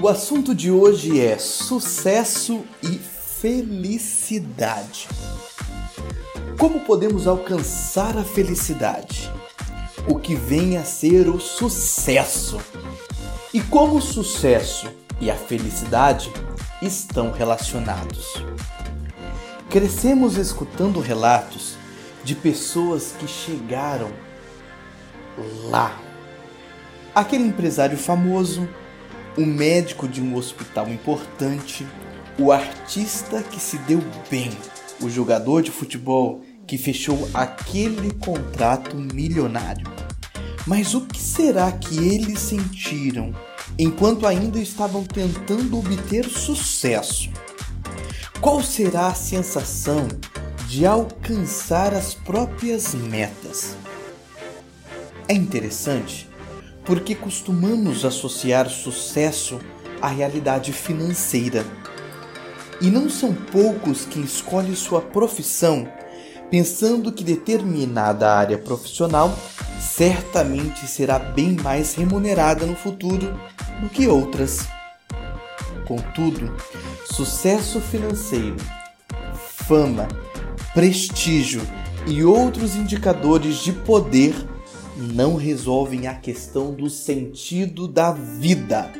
O assunto de hoje é sucesso e felicidade. Como podemos alcançar a felicidade? O que vem a ser o sucesso? E como o sucesso e a felicidade estão relacionados? Crescemos escutando relatos de pessoas que chegaram lá. Aquele empresário famoso o médico de um hospital importante, o artista que se deu bem, o jogador de futebol que fechou aquele contrato milionário. Mas o que será que eles sentiram enquanto ainda estavam tentando obter sucesso? Qual será a sensação de alcançar as próprias metas? É interessante porque costumamos associar sucesso à realidade financeira. E não são poucos que escolhem sua profissão pensando que determinada área profissional certamente será bem mais remunerada no futuro do que outras. Contudo, sucesso financeiro, fama, prestígio e outros indicadores de poder não resolvem a questão do sentido da vida.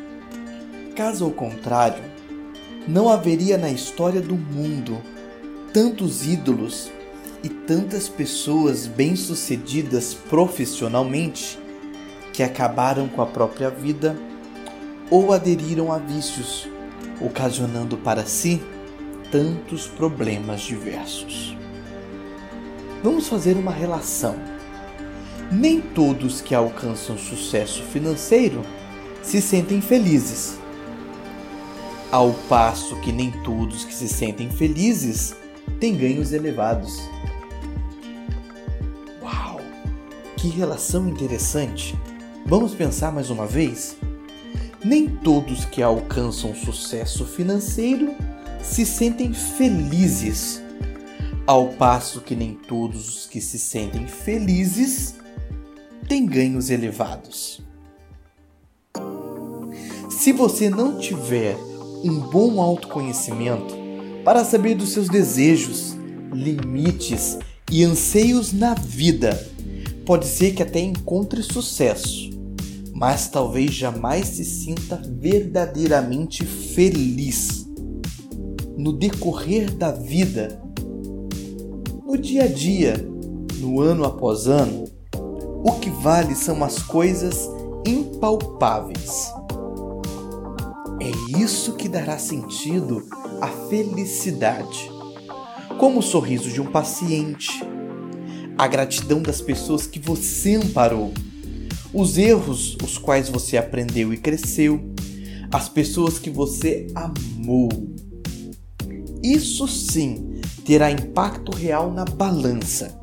Caso contrário, não haveria na história do mundo tantos ídolos e tantas pessoas bem-sucedidas profissionalmente que acabaram com a própria vida ou aderiram a vícios, ocasionando para si tantos problemas diversos. Vamos fazer uma relação nem todos que alcançam sucesso financeiro se sentem felizes. Ao passo que nem todos que se sentem felizes têm ganhos elevados. Uau! Que relação interessante! Vamos pensar mais uma vez? Nem todos que alcançam sucesso financeiro se sentem felizes, ao passo que nem todos os que se sentem felizes tem ganhos elevados. Se você não tiver um bom autoconhecimento para saber dos seus desejos, limites e anseios na vida, pode ser que até encontre sucesso, mas talvez jamais se sinta verdadeiramente feliz. No decorrer da vida, no dia a dia, no ano após ano, o que vale são as coisas impalpáveis. É isso que dará sentido à felicidade. Como o sorriso de um paciente, a gratidão das pessoas que você amparou, os erros os quais você aprendeu e cresceu, as pessoas que você amou. Isso sim terá impacto real na balança.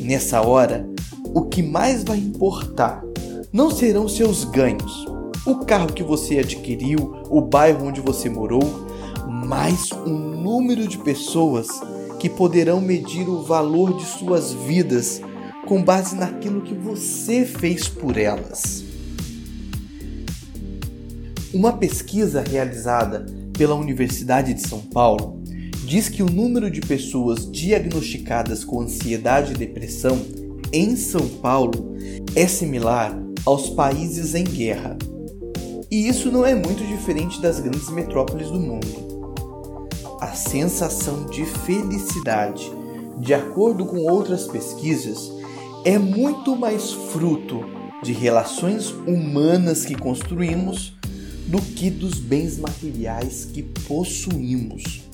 Nessa hora, o que mais vai importar não serão seus ganhos, o carro que você adquiriu, o bairro onde você morou, mas o número de pessoas que poderão medir o valor de suas vidas com base naquilo que você fez por elas. Uma pesquisa realizada pela Universidade de São Paulo diz que o número de pessoas diagnosticadas com ansiedade e depressão em São Paulo é similar aos países em guerra. E isso não é muito diferente das grandes metrópoles do mundo. A sensação de felicidade, de acordo com outras pesquisas, é muito mais fruto de relações humanas que construímos do que dos bens materiais que possuímos.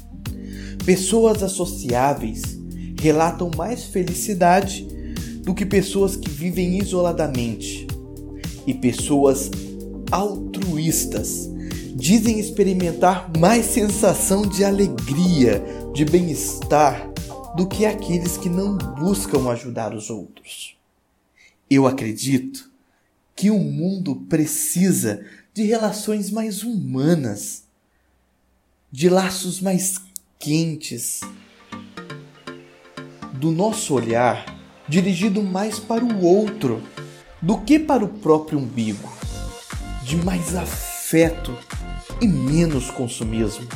Pessoas associáveis relatam mais felicidade do que pessoas que vivem isoladamente. E pessoas altruístas dizem experimentar mais sensação de alegria, de bem-estar do que aqueles que não buscam ajudar os outros. Eu acredito que o mundo precisa de relações mais humanas, de laços mais quentes. Do nosso olhar, dirigido mais para o outro do que para o próprio umbigo, de mais afeto e menos consumismo.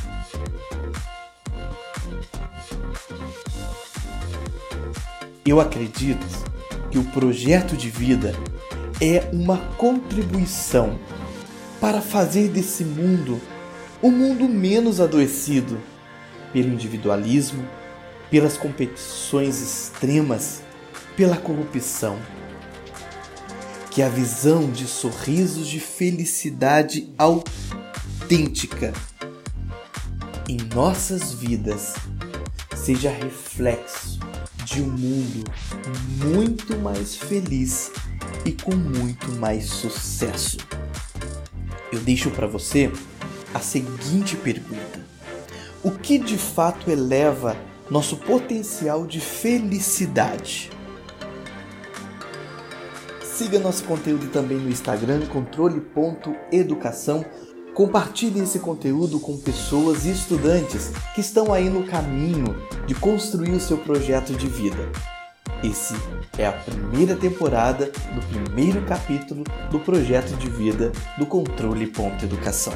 Eu acredito que o projeto de vida é uma contribuição para fazer desse mundo um mundo menos adoecido pelo individualismo, pelas competições extremas, pela corrupção. Que a visão de sorrisos de felicidade autêntica em nossas vidas seja reflexo de um mundo muito mais feliz e com muito mais sucesso. Eu deixo para você a seguinte pergunta: O que de fato eleva nosso potencial de felicidade? Siga nosso conteúdo também no Instagram, controle.educação. Compartilhe esse conteúdo com pessoas e estudantes que estão aí no caminho de construir o seu projeto de vida. Esse é a primeira temporada do primeiro capítulo do projeto de vida do Controle Ponto Educação.